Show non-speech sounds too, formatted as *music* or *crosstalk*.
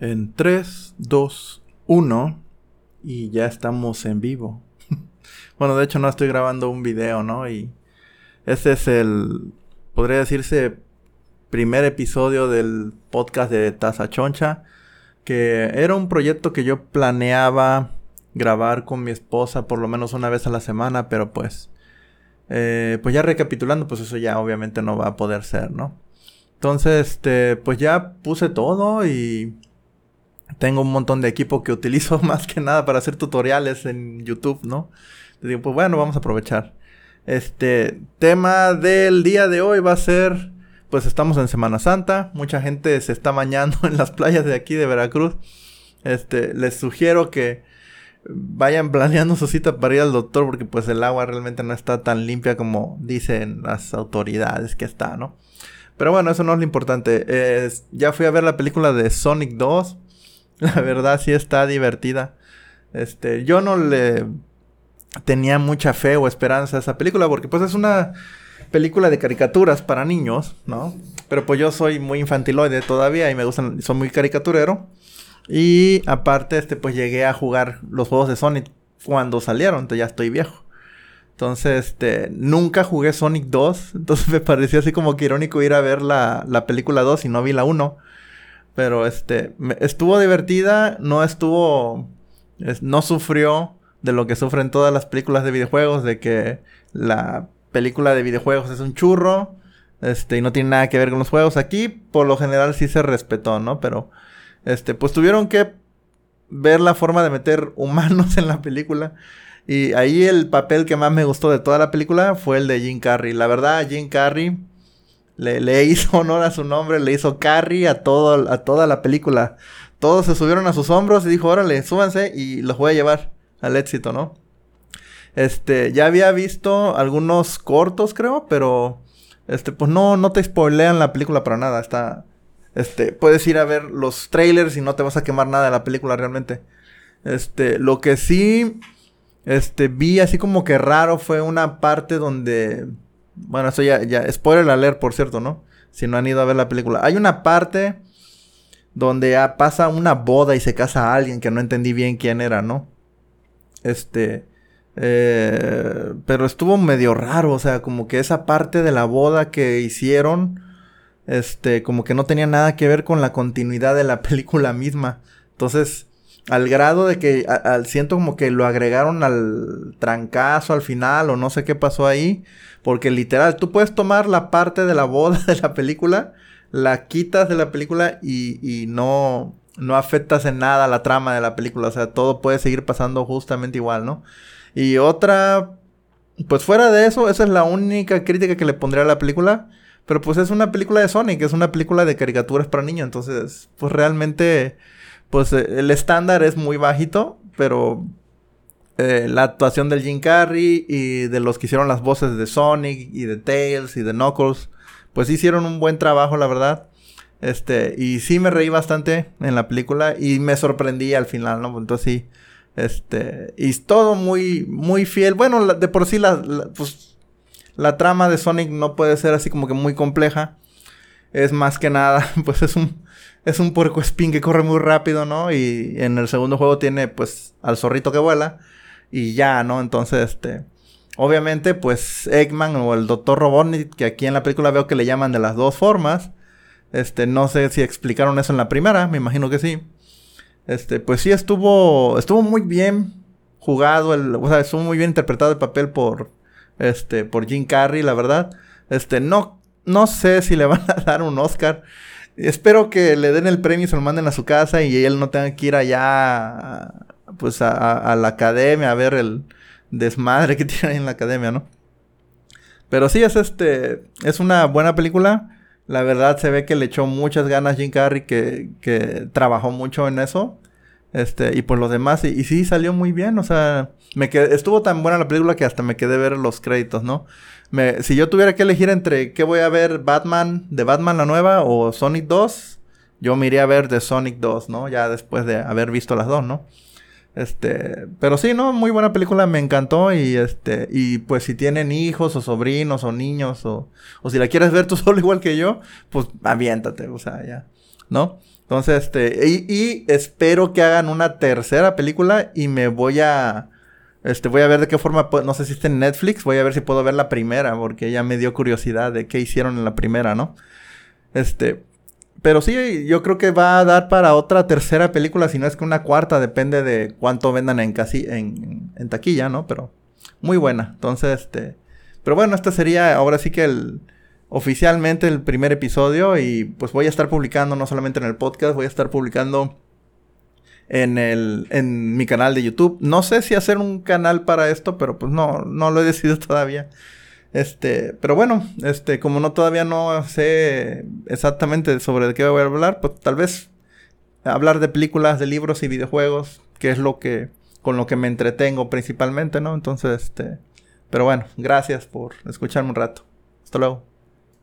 En 3, 2, 1 y ya estamos en vivo. *laughs* bueno, de hecho no estoy grabando un video, ¿no? Y este es el, podría decirse, primer episodio del podcast de Taza Choncha, que era un proyecto que yo planeaba grabar con mi esposa por lo menos una vez a la semana, pero pues, eh, pues ya recapitulando, pues eso ya obviamente no va a poder ser, ¿no? Entonces, este, pues ya puse todo y tengo un montón de equipo que utilizo *laughs* más que nada para hacer tutoriales en YouTube, ¿no? Digo, pues bueno, vamos a aprovechar. Este tema del día de hoy va a ser, pues estamos en Semana Santa, mucha gente se está bañando *laughs* en las playas de aquí de Veracruz. Este, les sugiero que vayan planeando su cita para ir al doctor porque pues el agua realmente no está tan limpia como dicen las autoridades que está, ¿no? Pero bueno, eso no es lo importante. ya fui a ver la película de Sonic 2. *laughs* La verdad sí está divertida. Este, yo no le tenía mucha fe o esperanza a esa película porque pues es una película de caricaturas para niños, ¿no? Pero pues yo soy muy infantiloide todavía y me gustan, soy muy caricaturero. Y aparte, este, pues llegué a jugar los juegos de Sonic cuando salieron, entonces ya estoy viejo. Entonces, este, nunca jugué Sonic 2, *laughs* entonces me pareció así como que irónico ir a ver la, la película 2 y no vi la 1. Pero este, estuvo divertida, no estuvo, no sufrió de lo que sufren todas las películas de videojuegos, de que la película de videojuegos es un churro, este, y no tiene nada que ver con los juegos. Aquí, por lo general, sí se respetó, ¿no? Pero, este, pues tuvieron que ver la forma de meter humanos *laughs* en la película. Y ahí el papel que más me gustó de toda la película fue el de Jim Carrey. La verdad, Jim Carrey le, hizo *laughs* honor a su nombre, le hizo carry a, todo, a toda la película. Todos se subieron a sus hombros y dijo, órale, súbanse y los voy a llevar al éxito, ¿no? Este, ya había visto algunos cortos, creo, pero este, pues no, no te spoilean la película para nada. Está, este, puedes ir a ver los trailers y no te vas a quemar nada de la película realmente. Este, lo que sí, este, vi así como que raro fue una parte donde bueno, eso ya, ya, spoiler alert, por cierto, ¿no? Si no han ido a ver la película. Hay una parte donde pasa una boda y se casa a alguien que no entendí bien quién era, ¿no? Este. Eh, pero estuvo medio raro, o sea, como que esa parte de la boda que hicieron, este, como que no tenía nada que ver con la continuidad de la *laughs* película misma. Entonces, al grado de que al, siento como que lo agregaron al trancazo al final o no sé qué pasó ahí. Porque literal, tú puedes tomar la parte de la boda *laughs* de la película, la quitas de la película y, y no, no afectas en nada la trama de la película. O sea, todo puede seguir pasando justamente igual, ¿no? Y otra, pues fuera de eso, esa es la única crítica que le pondría a la película. Pero pues es una película de Sonic, es una película de caricaturas para niños. Entonces, pues realmente pues eh, el estándar es muy bajito, pero eh, la actuación del Jim Carrey y de los que hicieron las voces de Sonic y de Tails y de Knuckles, pues hicieron un buen trabajo, la verdad. Este, y sí me reí bastante en la película y me sorprendí al final, ¿no? Entonces sí, este, y todo muy, muy fiel. Bueno, de por sí la, pues, la trama de Sonic no puede ser así como que muy compleja. Es más que nada, *laughs* pues es un, es un puerco spin que corre muy rápido, ¿no? Y en el segundo juego tiene, pues, al zorrito que vuela. Y ya, ¿no? Entonces, este... Obviamente, pues, Eggman o el Dr. Robotnik, que aquí en la película veo que le llaman de las dos formas. Este, no sé si explicaron eso en la primera, me imagino que sí. Este, pues sí estuvo, estuvo muy bien jugado, el, o sea, estuvo muy bien interpretado el papel por, este, por Jim Carrey, la verdad. Este, no, no sé si le van a *laughs* dar un Oscar. Espero que le den el premio y se lo manden a su casa y él no tenga que ir allá, pues, a, la academia a ver el desmadre que *laughs* tiene ahí en la academia, ¿no? Pero sí es este, es una buena película. La verdad se ve que le echó muchas ganas Jim Carrey, que, que trabajó mucho en eso. Este, y por los demás, y, sí salió muy bien, o sea, me quedé, estuvo tan buena la película que hasta me quedé ver los créditos, ¿no? Si yo tuviera que elegir entre qué voy a ver, Batman, de Batman la nueva o Sonic 2, yo me iría a ver de Sonic 2, ¿no? Ya después de haber visto las dos, ¿no? Este, pero sí, ¿no? Muy buena película, me encantó y este, y pues si tienen hijos o sobrinos o niños o, o si la quieres ver tú *laughs* solo igual que yo, pues aviéntate, o sea, ya, ¿no? Entonces, este, y, espero que hagan una tercera película y me voy a, este, voy a ver de qué forma, no sé si está en Netflix, voy a ver si puedo ver la primera, porque ya me dio curiosidad de qué hicieron en la primera, ¿no? Este, pero sí, yo creo que va a dar para otra tercera película, si no es que una cuarta, depende de cuánto vendan en, casi, en, en taquilla, ¿no? Pero muy buena. Entonces, este, pero bueno, este sería ahora sí que el, oficialmente el primer episodio y pues voy a estar publicando no solamente en el podcast, voy a estar publicando en el en mi canal de YouTube. No sé si hacer un canal para esto, pero pues no no lo he *laughs* decidido todavía. Este, pero bueno, este como no todavía no sé exactamente sobre de qué voy a hablar, pues tal vez hablar de películas, de libros y videojuegos, que es lo que con lo que me entretengo principalmente, ¿no? Entonces, este, pero bueno, gracias por escucharme un rato. Hasta luego.